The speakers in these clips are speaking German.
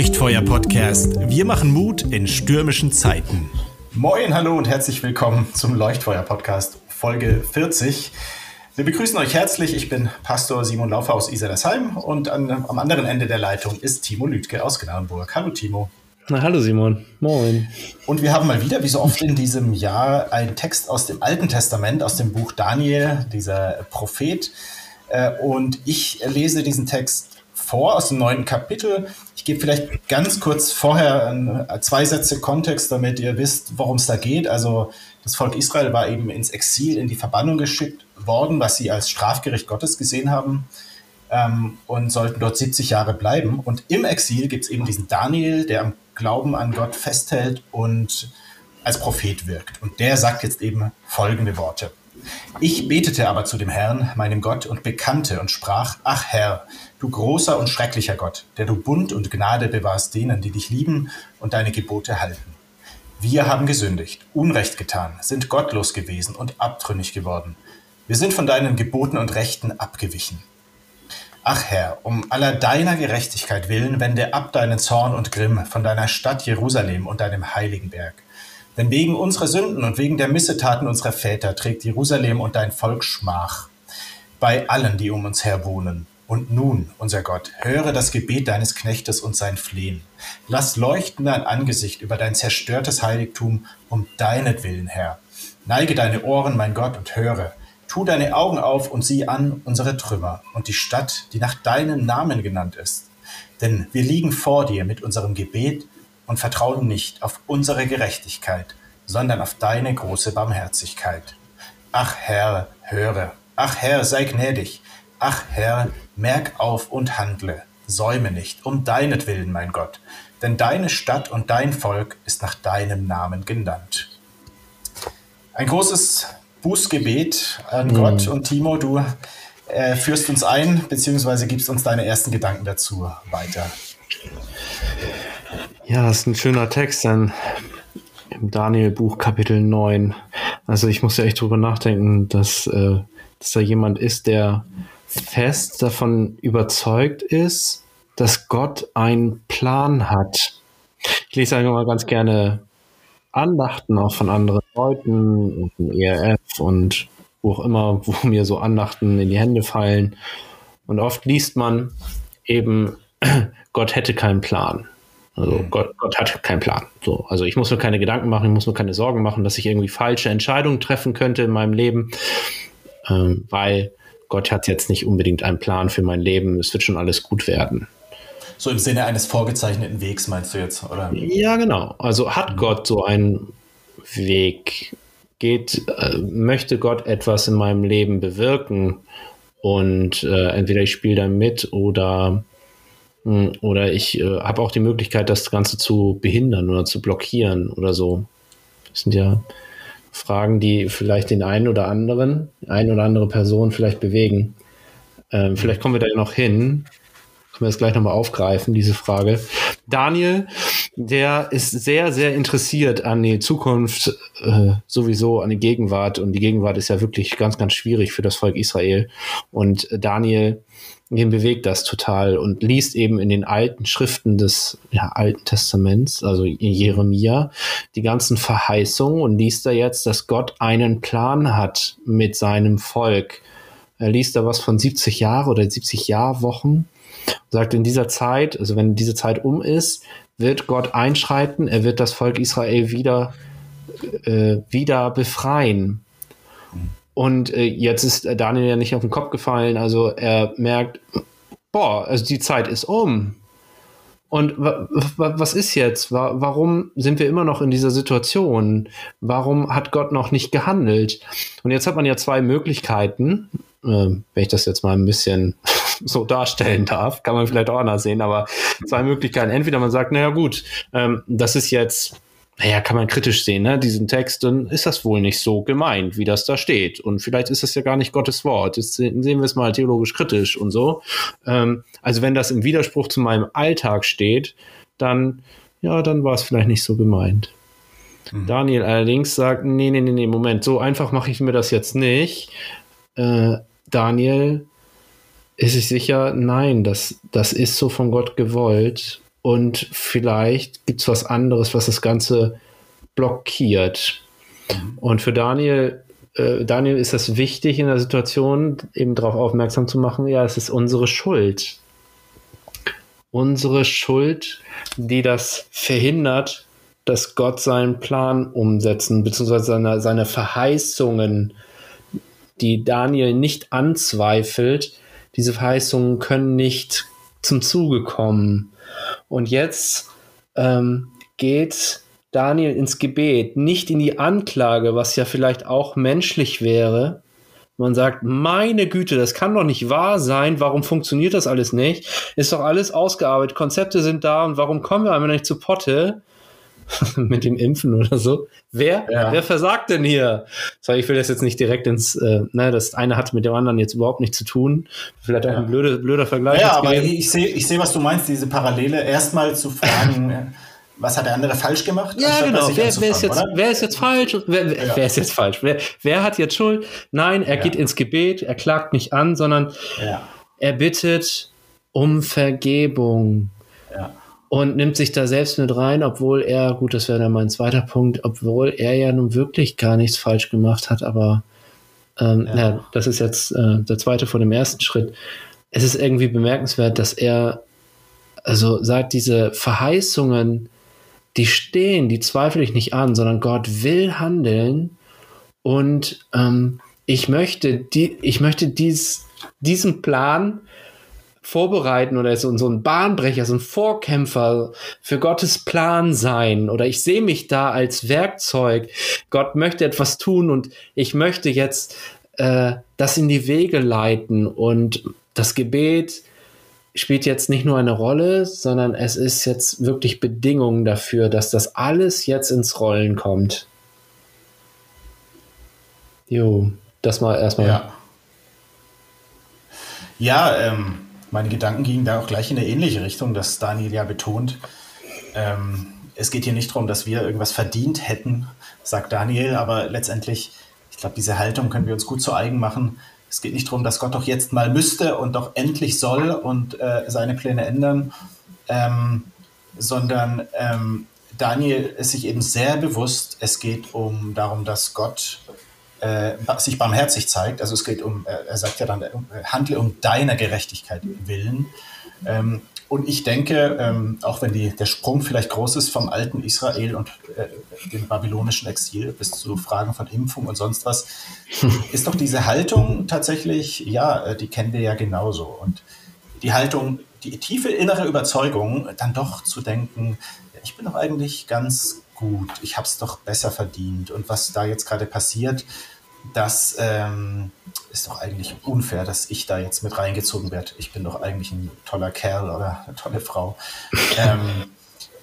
Leuchtfeuer-Podcast. Wir machen Mut in stürmischen Zeiten. Moin, hallo und herzlich willkommen zum Leuchtfeuer-Podcast, Folge 40. Wir begrüßen euch herzlich. Ich bin Pastor Simon Laufer aus Iserdersheim und an, am anderen Ende der Leitung ist Timo Lüdke aus Gnarrenburg. Hallo Timo. Na, hallo Simon. Moin. Und wir haben mal wieder, wie so oft in diesem Jahr, einen Text aus dem Alten Testament, aus dem Buch Daniel, dieser Prophet. Äh, und ich lese diesen Text vor aus dem neunten Kapitel. Ich gebe vielleicht ganz kurz vorher zwei Sätze Kontext, damit ihr wisst, worum es da geht. Also das Volk Israel war eben ins Exil, in die Verbannung geschickt worden, was sie als Strafgericht Gottes gesehen haben ähm, und sollten dort 70 Jahre bleiben. Und im Exil gibt es eben diesen Daniel, der am Glauben an Gott festhält und als Prophet wirkt. Und der sagt jetzt eben folgende Worte. Ich betete aber zu dem Herrn, meinem Gott, und bekannte und sprach, ach Herr, du großer und schrecklicher Gott, der du Bund und Gnade bewahrst denen, die dich lieben und deine Gebote halten. Wir haben gesündigt, Unrecht getan, sind gottlos gewesen und abtrünnig geworden. Wir sind von deinen Geboten und Rechten abgewichen. Ach Herr, um aller deiner Gerechtigkeit willen, wende ab deinen Zorn und Grimm von deiner Stadt Jerusalem und deinem heiligen Berg. Denn wegen unserer Sünden und wegen der Missetaten unserer Väter trägt Jerusalem und dein Volk Schmach bei allen, die um uns her wohnen. Und nun, unser Gott, höre das Gebet deines Knechtes und sein Flehen. Lass leuchten dein Angesicht über dein zerstörtes Heiligtum um deinetwillen, Herr. Neige deine Ohren, mein Gott, und höre. Tu deine Augen auf und sieh an unsere Trümmer und die Stadt, die nach deinem Namen genannt ist. Denn wir liegen vor dir mit unserem Gebet und vertrauen nicht auf unsere Gerechtigkeit, sondern auf deine große Barmherzigkeit. Ach Herr, höre. Ach Herr, sei gnädig. Ach Herr, merk auf und handle. Säume nicht, um deinetwillen, mein Gott. Denn deine Stadt und dein Volk ist nach deinem Namen genannt. Ein großes Bußgebet an mhm. Gott und Timo, du äh, führst uns ein, beziehungsweise gibst uns deine ersten Gedanken dazu weiter. Ja, das ist ein schöner Text dann im Daniel-Buch Kapitel 9. Also ich muss ja echt drüber nachdenken, dass, äh, dass da jemand ist, der fest davon überzeugt ist, dass Gott einen Plan hat. Ich lese einfach mal ganz gerne Andachten auch von anderen Leuten und von ERF und wo auch immer, wo mir so Andachten in die Hände fallen. Und oft liest man eben, Gott hätte keinen Plan. Also mhm. Gott, Gott, hat keinen Plan. So, also ich muss mir keine Gedanken machen, ich muss mir keine Sorgen machen, dass ich irgendwie falsche Entscheidungen treffen könnte in meinem Leben, ähm, weil Gott hat jetzt nicht unbedingt einen Plan für mein Leben. Es wird schon alles gut werden. So im Sinne eines vorgezeichneten Wegs meinst du jetzt, oder? Ja, genau. Also hat mhm. Gott so einen Weg? Geht, äh, möchte Gott etwas in meinem Leben bewirken? Und äh, entweder ich spiele da mit oder hm, oder ich äh, habe auch die Möglichkeit, das Ganze zu behindern oder zu blockieren oder so. Das sind ja Fragen, die vielleicht den einen oder anderen, eine oder andere Person vielleicht bewegen. Ähm, vielleicht kommen wir da ja noch hin. Können wir das gleich nochmal aufgreifen, diese Frage. Daniel, der ist sehr, sehr interessiert an die Zukunft, äh, sowieso an die Gegenwart. Und die Gegenwart ist ja wirklich ganz, ganz schwierig für das Volk Israel. Und Daniel den bewegt das total und liest eben in den alten Schriften des ja, Alten Testaments, also in Jeremia, die ganzen Verheißungen und liest da jetzt, dass Gott einen Plan hat mit seinem Volk. Er liest da was von 70 Jahre oder 70 Jahrwochen. Sagt, in dieser Zeit, also wenn diese Zeit um ist, wird Gott einschreiten, er wird das Volk Israel wieder, äh, wieder befreien. Und äh, jetzt ist Daniel ja nicht auf den Kopf gefallen. Also er merkt, boah, also die Zeit ist um. Und was ist jetzt? warum sind wir immer noch in dieser Situation? Warum hat Gott noch nicht gehandelt? Und jetzt hat man ja zwei Möglichkeiten, äh, wenn ich das jetzt mal ein bisschen so darstellen darf, kann man vielleicht auch anders sehen, aber zwei Möglichkeiten. Entweder man sagt, naja gut, ähm, das ist jetzt naja, kann man kritisch sehen, ne? diesen Text, dann ist das wohl nicht so gemeint, wie das da steht. Und vielleicht ist das ja gar nicht Gottes Wort. Jetzt sehen wir es mal theologisch kritisch und so. Ähm, also wenn das im Widerspruch zu meinem Alltag steht, dann, ja, dann war es vielleicht nicht so gemeint. Mhm. Daniel allerdings sagt, nee, nee, nee, nee, Moment, so einfach mache ich mir das jetzt nicht. Äh, Daniel ist sich sicher, nein, das, das ist so von Gott gewollt und vielleicht gibt es was anderes, was das Ganze blockiert. Mhm. Und für Daniel, äh, Daniel ist das wichtig in der Situation, eben darauf aufmerksam zu machen, ja, es ist unsere Schuld. Unsere Schuld, die das verhindert, dass Gott seinen Plan umsetzen, beziehungsweise seine, seine Verheißungen, die Daniel nicht anzweifelt, diese Verheißungen können nicht zum Zuge kommen. Und jetzt ähm, geht Daniel ins Gebet, nicht in die Anklage, was ja vielleicht auch menschlich wäre. Man sagt, meine Güte, das kann doch nicht wahr sein. Warum funktioniert das alles nicht? Ist doch alles ausgearbeitet. Konzepte sind da und warum kommen wir einmal nicht zu Potte? mit dem Impfen oder so. Wer, ja. wer versagt denn hier? So, ich will das jetzt nicht direkt ins, äh, ne, das eine hat mit dem anderen jetzt überhaupt nichts zu tun. Vielleicht auch ja. ein blöder, blöder Vergleich. Ja, aber ich sehe, ich sehe, was du meinst, diese Parallele. Erstmal zu fragen, was hat der andere falsch gemacht? Ja, genau. Wer, wer, ist jetzt, wer ist jetzt falsch? Wer, ja. wer ist jetzt falsch? Wer, wer, hat jetzt Schuld? Nein, er geht ins Gebet, er klagt nicht an, sondern er bittet um Vergebung. Und nimmt sich da selbst mit rein, obwohl er, gut, das wäre dann mein zweiter Punkt, obwohl er ja nun wirklich gar nichts falsch gemacht hat, aber ähm, ja. ja das ist jetzt äh, der zweite vor dem ersten Schritt. Es ist irgendwie bemerkenswert, dass er, also sagt, diese Verheißungen, die stehen, die zweifle ich nicht an, sondern Gott will handeln und ähm, ich möchte, die, ich möchte dies, diesen Plan vorbereiten oder so, so ein Bahnbrecher, so ein Vorkämpfer für Gottes Plan sein oder ich sehe mich da als Werkzeug. Gott möchte etwas tun und ich möchte jetzt äh, das in die Wege leiten und das Gebet spielt jetzt nicht nur eine Rolle, sondern es ist jetzt wirklich Bedingung dafür, dass das alles jetzt ins Rollen kommt. Jo, das mal erstmal. Ja, ja ähm, meine Gedanken gingen da auch gleich in eine ähnliche Richtung, dass Daniel ja betont, ähm, es geht hier nicht darum, dass wir irgendwas verdient hätten, sagt Daniel, aber letztendlich, ich glaube, diese Haltung können wir uns gut zu eigen machen. Es geht nicht darum, dass Gott doch jetzt mal müsste und doch endlich soll und äh, seine Pläne ändern, ähm, sondern ähm, Daniel ist sich eben sehr bewusst, es geht um darum, dass Gott äh, sich barmherzig zeigt. Also es geht um, äh, er sagt ja dann, äh, handle um deiner Gerechtigkeit willen. Ähm, und ich denke, ähm, auch wenn die, der Sprung vielleicht groß ist vom alten Israel und äh, dem babylonischen Exil bis zu Fragen von Impfung und sonst was, ist doch diese Haltung tatsächlich, ja, äh, die kennen wir ja genauso. Und die Haltung, die tiefe innere Überzeugung, dann doch zu denken, ich bin doch eigentlich ganz gut, ich habe es doch besser verdient. Und was da jetzt gerade passiert, das ähm, ist doch eigentlich unfair, dass ich da jetzt mit reingezogen werde. Ich bin doch eigentlich ein toller Kerl oder eine tolle Frau. ähm,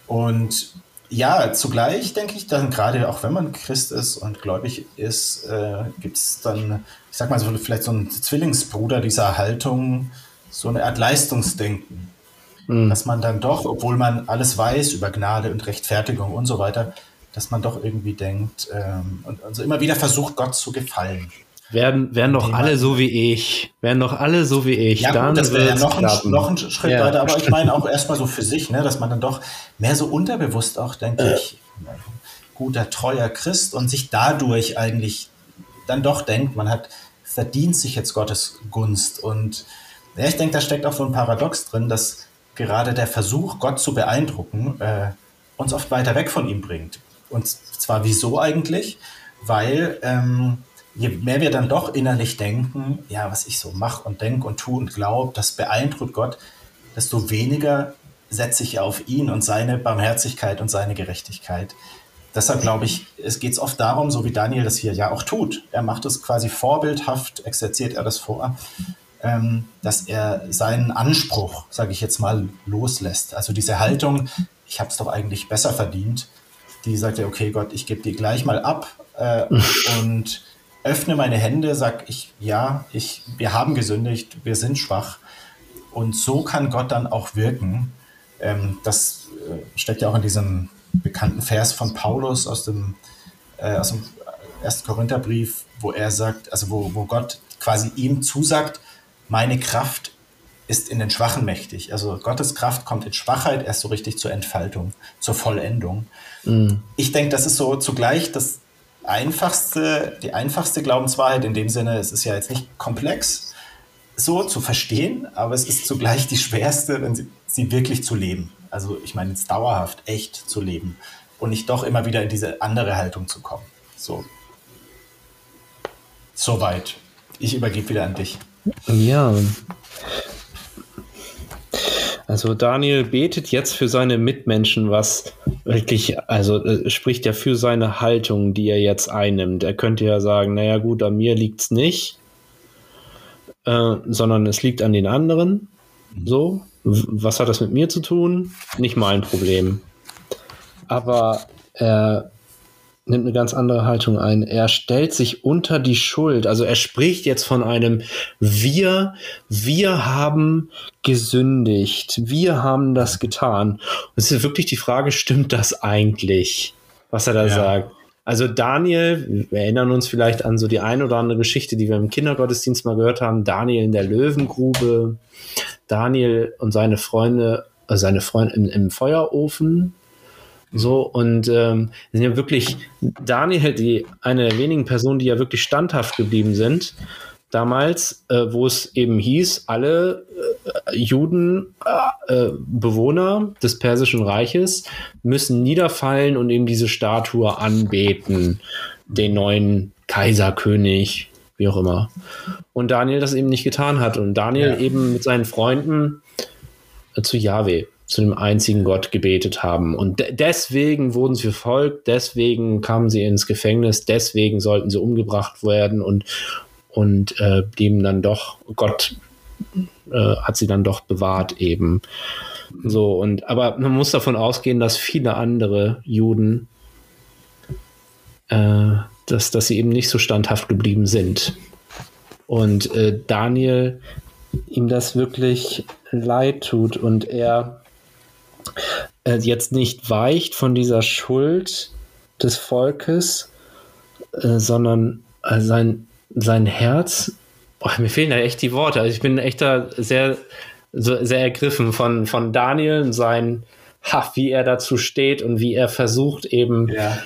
und ja, zugleich denke ich dann gerade, auch wenn man Christ ist und gläubig ist, äh, gibt es dann, ich sag mal so, vielleicht so einen Zwillingsbruder dieser Haltung, so eine Art Leistungsdenken. Mhm. Dass man dann doch, obwohl man alles weiß über Gnade und Rechtfertigung und so weiter, dass man doch irgendwie denkt ähm, und also immer wieder versucht, Gott zu gefallen. Werden, werden doch alle so wie ich. Werden doch alle so wie ich. Ja, dann gut, das wäre ja noch ein, noch ein Schritt ja. weiter. Aber ich meine auch erstmal so für sich, ne, dass man dann doch mehr so unterbewusst auch, denke äh. ich, guter, treuer Christ und sich dadurch eigentlich dann doch denkt, man hat verdient sich jetzt Gottes Gunst. Und ja, ich denke, da steckt auch so ein Paradox drin, dass gerade der Versuch, Gott zu beeindrucken, äh, uns oft weiter weg von ihm bringt. Und zwar wieso eigentlich? Weil ähm, je mehr wir dann doch innerlich denken, ja, was ich so mache und denke und tue und glaube, das beeindruckt Gott, desto weniger setze ich auf ihn und seine Barmherzigkeit und seine Gerechtigkeit. Deshalb glaube ich, es geht oft darum, so wie Daniel das hier ja auch tut. Er macht es quasi vorbildhaft, exerziert er das vor, ähm, dass er seinen Anspruch, sage ich jetzt mal, loslässt. Also diese Haltung, ich habe es doch eigentlich besser verdient, die sagt ja, okay Gott, ich gebe dir gleich mal ab äh, und öffne meine Hände, sag ich, ja, ich, wir haben gesündigt, wir sind schwach. Und so kann Gott dann auch wirken. Ähm, das äh, steckt ja auch in diesem bekannten Vers von Paulus aus dem, äh, aus dem 1. Korintherbrief, wo er sagt, also wo, wo Gott quasi ihm zusagt, meine Kraft ist in den Schwachen mächtig. Also Gottes Kraft kommt in Schwachheit erst so richtig zur Entfaltung, zur Vollendung. Mhm. Ich denke, das ist so zugleich das einfachste, die einfachste Glaubenswahrheit in dem Sinne, es ist ja jetzt nicht komplex so zu verstehen, aber es ist zugleich die schwerste, wenn sie, sie wirklich zu leben. Also ich meine jetzt dauerhaft echt zu leben und nicht doch immer wieder in diese andere Haltung zu kommen. So. Soweit. Ich übergebe wieder an dich. Ja. Also Daniel betet jetzt für seine Mitmenschen, was wirklich, also äh, spricht ja für seine Haltung, die er jetzt einnimmt. Er könnte ja sagen, naja gut, an mir liegt es nicht, äh, sondern es liegt an den anderen. So, was hat das mit mir zu tun? Nicht mein Problem. Aber er nimmt eine ganz andere Haltung ein. Er stellt sich unter die Schuld. Also er spricht jetzt von einem Wir, wir haben gesündigt, wir haben das getan. Und es ist wirklich die Frage, stimmt das eigentlich, was er da ja. sagt? Also Daniel, wir erinnern uns vielleicht an so die ein oder andere Geschichte, die wir im Kindergottesdienst mal gehört haben. Daniel in der Löwengrube, Daniel und seine Freunde, also seine Freunde im, im Feuerofen, so, und ähm, sind ja wirklich Daniel, die eine der wenigen Personen, die ja wirklich standhaft geblieben sind, damals, äh, wo es eben hieß, alle äh, Juden, äh, Bewohner des Persischen Reiches müssen niederfallen und eben diese Statue anbeten, den neuen Kaiserkönig, wie auch immer. Und Daniel das eben nicht getan hat und Daniel ja. eben mit seinen Freunden äh, zu Yahweh zu dem einzigen Gott gebetet haben. Und de deswegen wurden sie verfolgt, deswegen kamen sie ins Gefängnis, deswegen sollten sie umgebracht werden und, und äh, blieben dann doch, Gott äh, hat sie dann doch bewahrt eben. So, und aber man muss davon ausgehen, dass viele andere Juden, äh, dass, dass sie eben nicht so standhaft geblieben sind. Und äh, Daniel ihm das wirklich leid tut und er äh, jetzt nicht weicht von dieser Schuld des Volkes, äh, sondern äh, sein, sein Herz, boah, mir fehlen da echt die Worte. Also ich bin echt da sehr, sehr ergriffen von, von Daniel und sein, ha, wie er dazu steht und wie er versucht eben ja.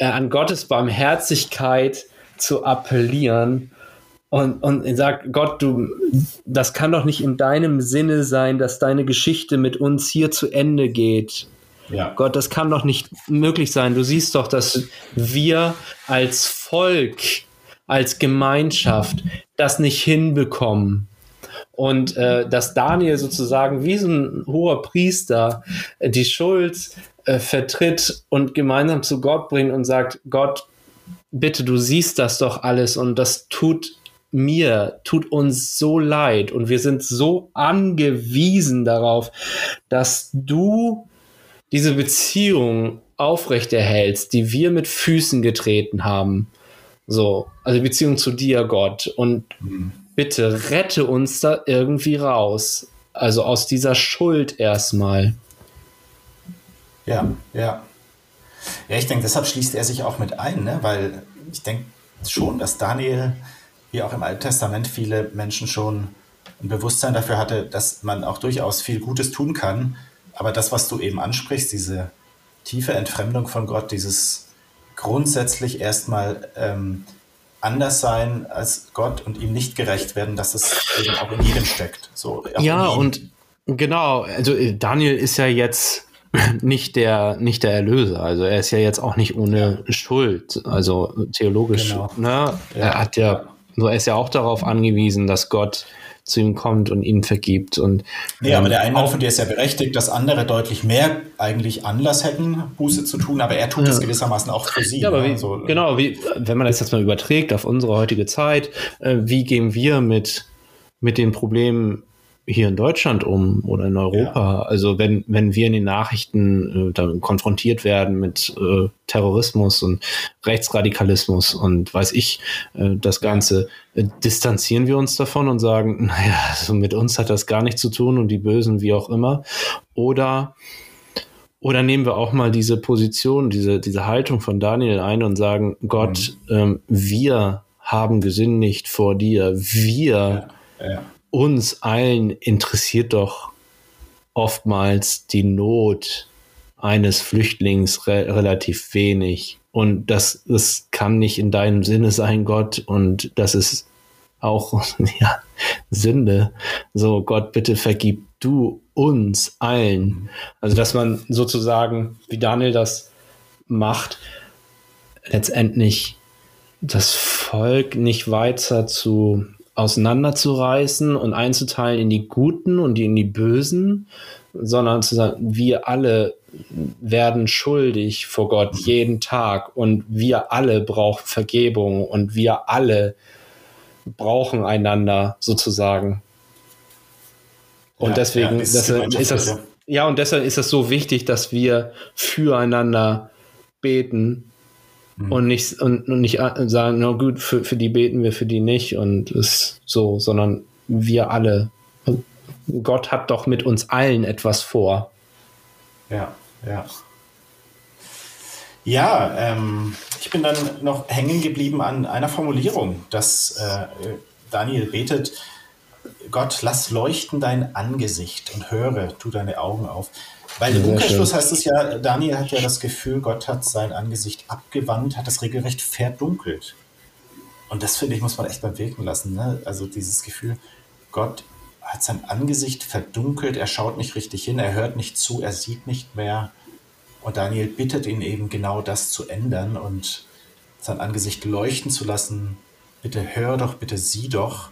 An Gottes Barmherzigkeit zu appellieren und, und sagt, Gott, du, das kann doch nicht in deinem Sinne sein, dass deine Geschichte mit uns hier zu Ende geht. Ja. Gott, das kann doch nicht möglich sein. Du siehst doch, dass wir als Volk, als Gemeinschaft das nicht hinbekommen. Und äh, dass Daniel sozusagen wie so ein hoher Priester äh, die Schuld äh, vertritt und gemeinsam zu Gott bringt und sagt, Gott, bitte, du siehst das doch alles und das tut mir tut uns so leid und wir sind so angewiesen darauf, dass du diese Beziehung aufrechterhältst, die wir mit Füßen getreten haben. So, also Beziehung zu dir, Gott. Und mhm. bitte rette uns da irgendwie raus. Also aus dieser Schuld erstmal. Ja, ja. Ja, ich denke, deshalb schließt er sich auch mit ein, ne? weil ich denke schon, dass Daniel wie auch im Alten Testament viele Menschen schon ein Bewusstsein dafür hatte, dass man auch durchaus viel Gutes tun kann. Aber das, was du eben ansprichst, diese tiefe Entfremdung von Gott, dieses grundsätzlich erstmal ähm, anders sein als Gott und ihm nicht gerecht werden, dass es eben auch in jedem steckt. So, ja, und genau, also äh, Daniel ist ja jetzt nicht der, nicht der Erlöser. Also er ist ja jetzt auch nicht ohne ja. Schuld. Also theologisch, genau. ne? Er hat ja so, er ist ja auch darauf angewiesen, dass Gott zu ihm kommt und ihn vergibt. Und, ja, aber der ähm, Einwand von dir ist ja berechtigt, dass andere deutlich mehr eigentlich Anlass hätten, Buße zu tun, aber er tut es gewissermaßen auch für sie. Ja, aber ne? wie, so, genau, wie, wenn man das jetzt mal überträgt auf unsere heutige Zeit, äh, wie gehen wir mit, mit den Problemen hier in Deutschland um oder in Europa. Ja. Also wenn, wenn wir in den Nachrichten äh, damit konfrontiert werden mit äh, Terrorismus und Rechtsradikalismus und weiß ich, äh, das Ganze, äh, distanzieren wir uns davon und sagen, naja, also mit uns hat das gar nichts zu tun und die Bösen wie auch immer. Oder oder nehmen wir auch mal diese Position, diese, diese Haltung von Daniel ein und sagen, Gott, mhm. ähm, wir haben gesündigt vor dir. Wir ja, ja uns allen interessiert doch oftmals die Not eines Flüchtlings re relativ wenig. Und das, das kann nicht in deinem Sinne sein, Gott. Und das ist auch ja, Sünde. So, Gott, bitte vergib du uns allen. Also, dass man sozusagen, wie Daniel das macht, letztendlich das Volk nicht weiter zu auseinanderzureißen und einzuteilen in die Guten und in die Bösen, sondern zu sagen, wir alle werden schuldig vor Gott jeden Tag und wir alle brauchen Vergebung und wir alle brauchen einander sozusagen. Und ja, deswegen ja, ist, ist das, ja, und deshalb ist es so wichtig, dass wir füreinander beten mhm. und nicht, und, und nicht sagen, na gut, für, für die beten wir, für die nicht und ist so, sondern wir alle. Gott hat doch mit uns allen etwas vor. Ja, ja. Ja, ähm, ich bin dann noch hängen geblieben an einer Formulierung, dass äh, Daniel betet, Gott, lass leuchten dein Angesicht und höre, tu deine Augen auf. Weil im Umkehrschluss heißt es ja, Daniel hat ja das Gefühl, Gott hat sein Angesicht abgewandt, hat es regelrecht verdunkelt. Und das finde ich, muss man echt mal wirken lassen. Ne? Also dieses Gefühl, Gott hat sein Angesicht verdunkelt, er schaut nicht richtig hin, er hört nicht zu, er sieht nicht mehr. Und Daniel bittet ihn eben genau das zu ändern und sein Angesicht leuchten zu lassen. Bitte hör doch, bitte sieh doch.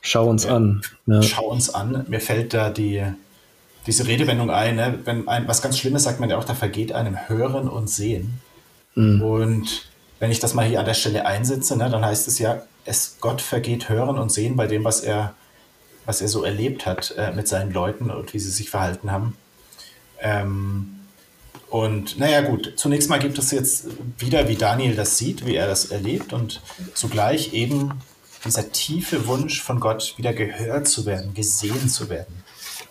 Schau uns ja, an. Ja. Schau uns an. Mir fällt da die, diese Redewendung ein, ne? wenn ein, was ganz Schlimmes sagt man ja auch, da vergeht einem Hören und Sehen. Mhm. Und wenn ich das mal hier an der Stelle einsetze, ne, dann heißt es ja, es Gott vergeht Hören und Sehen bei dem, was er, was er so erlebt hat äh, mit seinen Leuten und wie sie sich verhalten haben. Ähm, und naja gut, zunächst mal gibt es jetzt wieder, wie Daniel das sieht, wie er das erlebt und zugleich eben dieser tiefe Wunsch von Gott, wieder gehört zu werden, gesehen zu werden.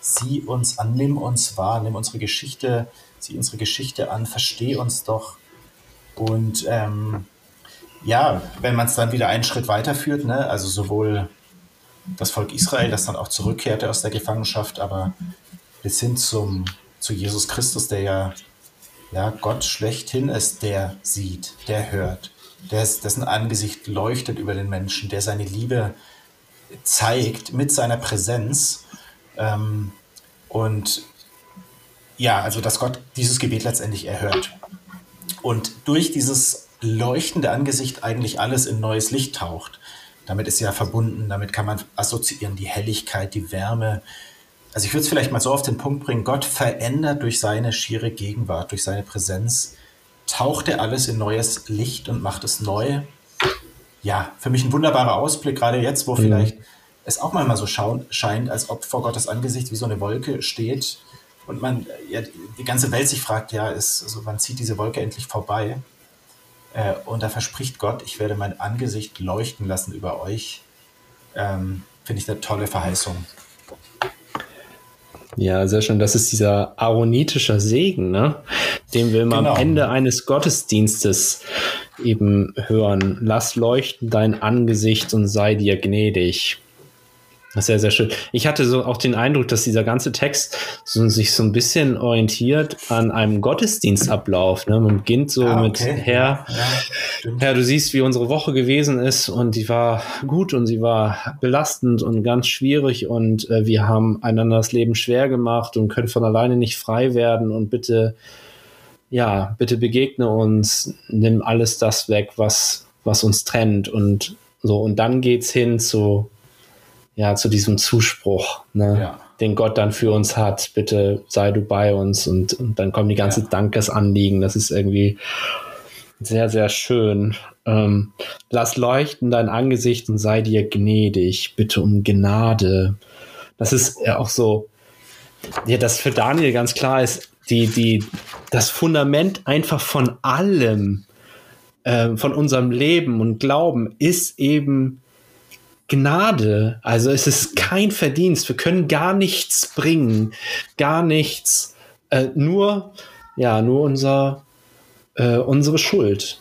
Sieh uns an, nimm uns wahr, nimm unsere Geschichte, sieh unsere Geschichte an, versteh uns doch. Und ähm, ja, wenn man es dann wieder einen Schritt weiterführt, ne, also sowohl das Volk Israel, das dann auch zurückkehrte aus der Gefangenschaft, aber bis hin zum, zu Jesus Christus, der ja ja, Gott schlechthin ist, der sieht, der hört, der, dessen Angesicht leuchtet über den Menschen, der seine Liebe zeigt mit seiner Präsenz. Ähm, und ja, also dass Gott dieses Gebet letztendlich erhört. Und durch dieses leuchtende Angesicht eigentlich alles in neues Licht taucht. Damit ist ja verbunden, damit kann man assoziieren die Helligkeit, die Wärme, also ich würde es vielleicht mal so auf den Punkt bringen, Gott verändert durch seine schiere Gegenwart, durch seine Präsenz, taucht er alles in neues Licht und macht es neu. Ja, für mich ein wunderbarer Ausblick, gerade jetzt, wo mhm. vielleicht es auch mal so schauen, scheint, als ob vor Gottes Angesicht wie so eine Wolke steht und man, ja, die ganze Welt sich fragt, ja, ist, also wann zieht diese Wolke endlich vorbei? Äh, und da verspricht Gott, ich werde mein Angesicht leuchten lassen über euch. Ähm, Finde ich eine tolle Verheißung. Ja, sehr schön. Das ist dieser aaronitischer Segen, ne? den wir genau. am Ende eines Gottesdienstes eben hören. Lass leuchten dein Angesicht und sei dir gnädig. Das ist sehr, sehr schön. Ich hatte so auch den Eindruck, dass dieser ganze Text so, sich so ein bisschen orientiert an einem Gottesdienstablauf. Ne? Man beginnt so ah, okay. mit Herr, ja, Herr, du siehst, wie unsere Woche gewesen ist und die war gut und sie war belastend und ganz schwierig und äh, wir haben einander das Leben schwer gemacht und können von alleine nicht frei werden und bitte, ja, bitte begegne uns, nimm alles das weg, was, was uns trennt und so. Und dann geht's hin zu ja, zu diesem Zuspruch, ne, ja. den Gott dann für uns hat. Bitte sei du bei uns und, und dann kommen die ganze ja. Dankesanliegen. Das ist irgendwie sehr, sehr schön. Ähm, lass leuchten dein Angesicht und sei dir gnädig. Bitte um Gnade. Das ist ja auch so, ja, das für Daniel ganz klar ist, die, die, das Fundament einfach von allem, äh, von unserem Leben und Glauben ist eben Gnade. Also es ist kein Verdienst. Wir können gar nichts bringen, gar nichts. Äh, nur, ja, nur unser, äh, unsere Schuld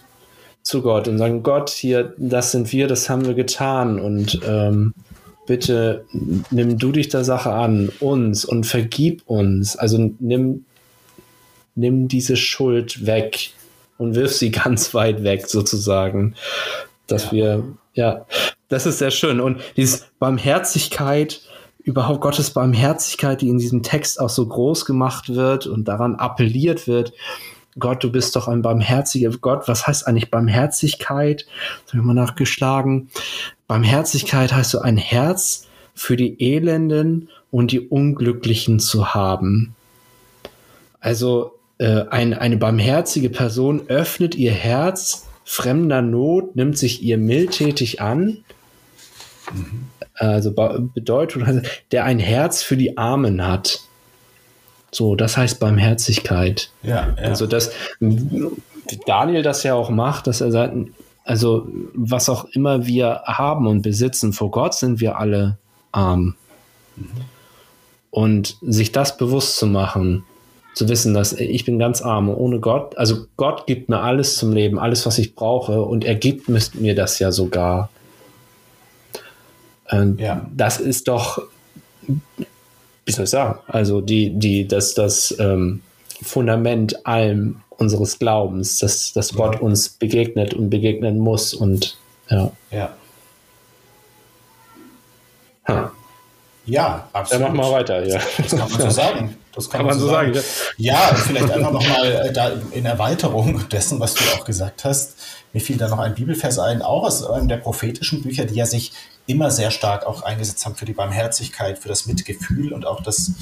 zu Gott und sagen, Gott, hier, das sind wir, das haben wir getan. Und ähm, bitte nimm du dich der Sache an, uns und vergib uns. Also nimm, nimm diese Schuld weg und wirf sie ganz weit weg sozusagen. Dass ja. wir, ja, das ist sehr schön. Und diese Barmherzigkeit, überhaupt Gottes Barmherzigkeit, die in diesem Text auch so groß gemacht wird und daran appelliert wird. Gott, du bist doch ein barmherziger Gott. Was heißt eigentlich Barmherzigkeit? Das habe ich mal nachgeschlagen. Barmherzigkeit heißt so ein Herz für die Elenden und die Unglücklichen zu haben. Also äh, ein, eine barmherzige Person öffnet ihr Herz fremder Not, nimmt sich ihr mildtätig an. Mhm. Also Bedeutung, der ein Herz für die Armen hat. So, das heißt Barmherzigkeit. Ja, ja. Also das, Daniel das ja auch macht, dass er sagt, also was auch immer wir haben und besitzen, vor Gott sind wir alle arm. Mhm. Und sich das bewusst zu machen, zu wissen, dass ich bin ganz arm ohne Gott, also Gott gibt mir alles zum Leben, alles, was ich brauche und er gibt mir das ja sogar. Und ja. Das ist doch, wie soll ich sagen, also die, die, das, das ähm, Fundament allem unseres Glaubens, dass, dass Gott uns begegnet und begegnen muss und ja. Ja. Huh. Ja, absolut. Dann machen wir weiter, ja. Das kann man so sagen. Das kann, kann man so sagen. sagen. Ja, vielleicht einfach nochmal äh, in Erweiterung dessen, was du auch gesagt hast. Mir fiel da noch ein Bibelvers ein, auch aus einem der prophetischen Bücher, die ja sich immer sehr stark auch eingesetzt haben für die Barmherzigkeit, für das Mitgefühl und auch das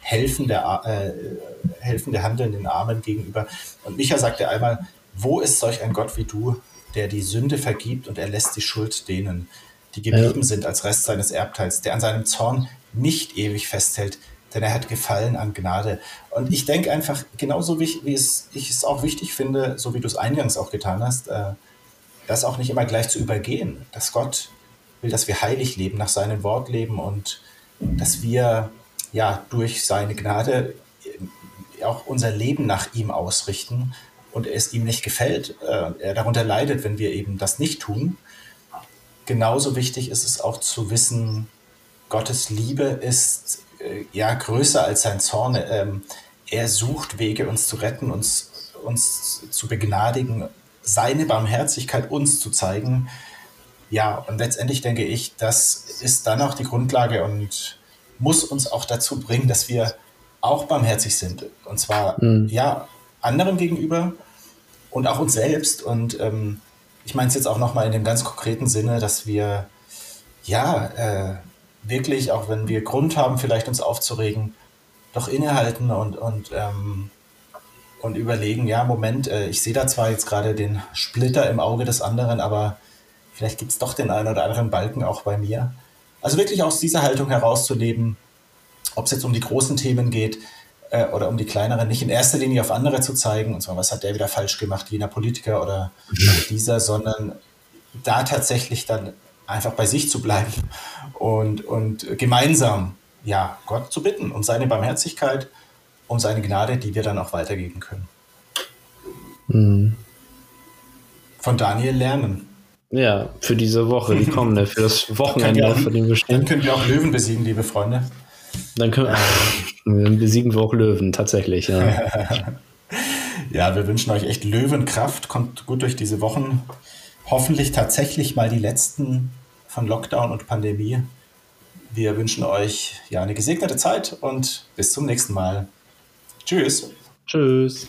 Helfen der, äh, Helfen der handelnden Armen gegenüber. Und Micha sagte einmal, wo ist solch ein Gott wie du, der die Sünde vergibt und er lässt die Schuld denen, die geblieben sind als Rest seines Erbteils, der an seinem Zorn nicht ewig festhält, denn er hat Gefallen an Gnade. Und ich denke einfach, genauso wie, wie es, ich es auch wichtig finde, so wie du es eingangs auch getan hast, äh, das auch nicht immer gleich zu übergehen, dass Gott will, dass wir heilig leben, nach seinem Wort leben und dass wir ja durch seine Gnade äh, auch unser Leben nach ihm ausrichten und es ihm nicht gefällt, äh, er darunter leidet, wenn wir eben das nicht tun. Genauso wichtig ist es auch zu wissen, Gottes Liebe ist äh, ja größer als sein Zorn. Ähm, er sucht Wege, uns zu retten, uns, uns zu begnadigen, seine Barmherzigkeit uns zu zeigen. Ja, und letztendlich denke ich, das ist dann auch die Grundlage und muss uns auch dazu bringen, dass wir auch barmherzig sind. Und zwar, mhm. ja, anderen gegenüber und auch uns selbst. Und ähm, ich meine es jetzt auch nochmal in dem ganz konkreten Sinne, dass wir, ja, äh, wirklich, auch wenn wir Grund haben, vielleicht uns aufzuregen, doch innehalten und, und, ähm, und überlegen, ja, Moment, äh, ich sehe da zwar jetzt gerade den Splitter im Auge des anderen, aber vielleicht gibt es doch den einen oder anderen Balken auch bei mir. Also wirklich aus dieser Haltung herauszuleben, ob es jetzt um die großen Themen geht äh, oder um die kleineren, nicht in erster Linie auf andere zu zeigen und so, was hat der wieder falsch gemacht, jener Politiker oder dieser, sondern da tatsächlich dann einfach bei sich zu bleiben und, und gemeinsam ja, Gott zu bitten um seine Barmherzigkeit, um seine Gnade, die wir dann auch weitergeben können. Mhm. Von Daniel lernen. Ja, für diese Woche, die kommende, für das Wochenende, auch, für den wir stehen. Dann können wir auch Löwen besiegen, liebe Freunde. Dann können wir, besiegen wir auch Löwen, tatsächlich. Ja. ja, wir wünschen euch echt Löwenkraft. Kommt gut durch diese Wochen. Hoffentlich tatsächlich mal die letzten von Lockdown und Pandemie. Wir wünschen euch ja eine gesegnete Zeit und bis zum nächsten Mal. Tschüss. Tschüss.